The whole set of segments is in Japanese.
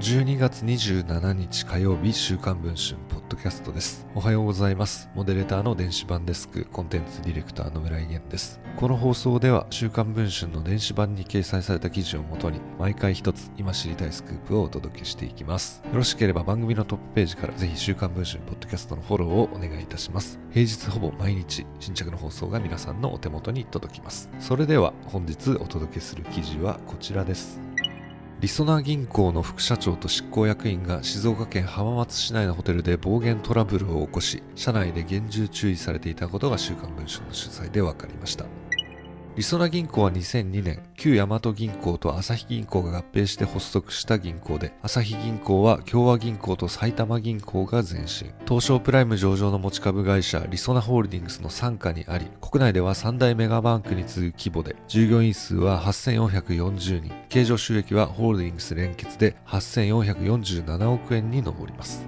12月27日火曜日週刊文春ポッドキャストです。おはようございます。モデレーターの電子版デスクコンテンツディレクターの村井源です。この放送では週刊文春の電子版に掲載された記事をもとに毎回一つ今知りたいスクープをお届けしていきます。よろしければ番組のトップページからぜひ週刊文春ポッドキャストのフォローをお願いいたします。平日ほぼ毎日新着の放送が皆さんのお手元に届きます。それでは本日お届けする記事はこちらです。りそな銀行の副社長と執行役員が静岡県浜松市内のホテルで暴言トラブルを起こし、社内で厳重注意されていたことが週刊文春の取材で分かりました。りそな銀行は2002年、旧大和銀行と朝日銀行が合併して発足した銀行で、朝日銀行は共和銀行と埼玉銀行が前身、東証プライム上場の持ち株会社りそなホールディングスの傘下にあり、国内では三大メガバンクに次ぐ規模で、従業員数は8440人、経常収益はホールディングス連結で8447億円に上ります。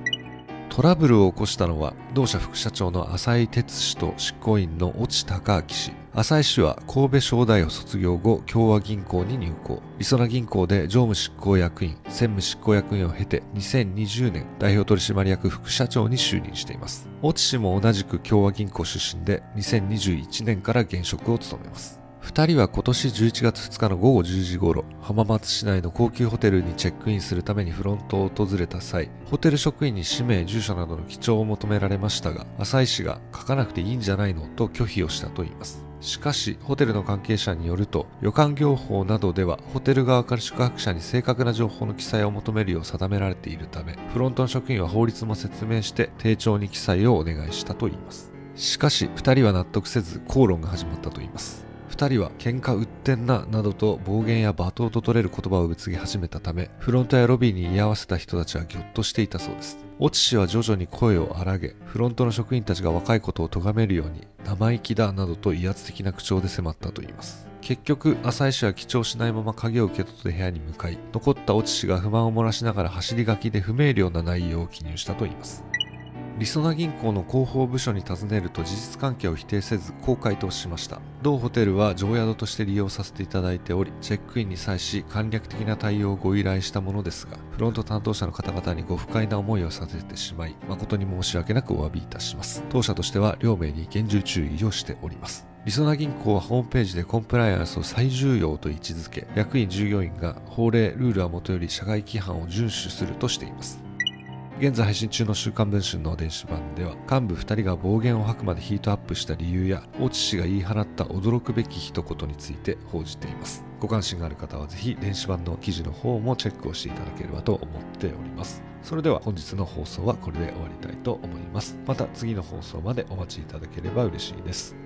トラブルを起こしたのは同社副社長の浅井哲氏と執行員の越智隆明氏。浅井氏は神戸商大を卒業後共和銀行に入行。りそな銀行で常務執行役員専務執行役員を経て2020年代表取締役副社長に就任しています。越智氏も同じく共和銀行出身で2021年から現職を務めます。2人は今年11月2日の午後10時頃、浜松市内の高級ホテルにチェックインするためにフロントを訪れた際、ホテル職員に氏名、住所などの記帳を求められましたが、浅井氏が書かなくていいんじゃないの？と拒否をしたといいます。しかし、ホテルの関係者によると、旅館業法などでは、ホテル側から宿泊者に正確な情報の記載を求めるよう定められているため、フロントの職員は法律も説明して、丁重に記載をお願いしたといいます。しかし、2人は納得せず、口論が始まったといいます。2人は喧嘩売ってんななどと暴言や罵倒と取れる言葉をぶつげ始めたためフロントやロビーに居合わせた人たちはぎょっとしていたそうです。越智氏は徐々に声を荒げフロントの職員たちが若いことを咎めるように生意気だなどと威圧的な口調で迫ったといいます。結局浅井氏は記帳しないまま鍵を受け取って部屋に向かい残った越智氏が不満を漏らしながら走り書きで不明瞭な内容を記入したといいます。りそな銀行の広報部署に尋ねると事実関係を否定せずこう回答しました。同ホテルは常宿として利用させていただいておりチェックインに際し簡略的な対応をご依頼したものですがフロント担当者の方々にご不快な思いをさせてしまい誠に申し訳なくお詫びいたします。当社としては両名に厳重注意をしております。りそな銀行はホームページでコンプライアンスを最重要と位置づけ役員従業員が法令ルールはもとより社外規範を遵守するとしています。現在配信中の週刊文春の電子版では幹部2人が暴言を吐くまでヒートアップした理由や大地氏が言い放った驚くべき一言について報じています。ご関心がある方はぜひ電子版の記事の方もチェックをしていただければと思っております。それでは本日の放送はこれで終わりたいと思います。また次の放送までお待ちいただければ嬉しいです。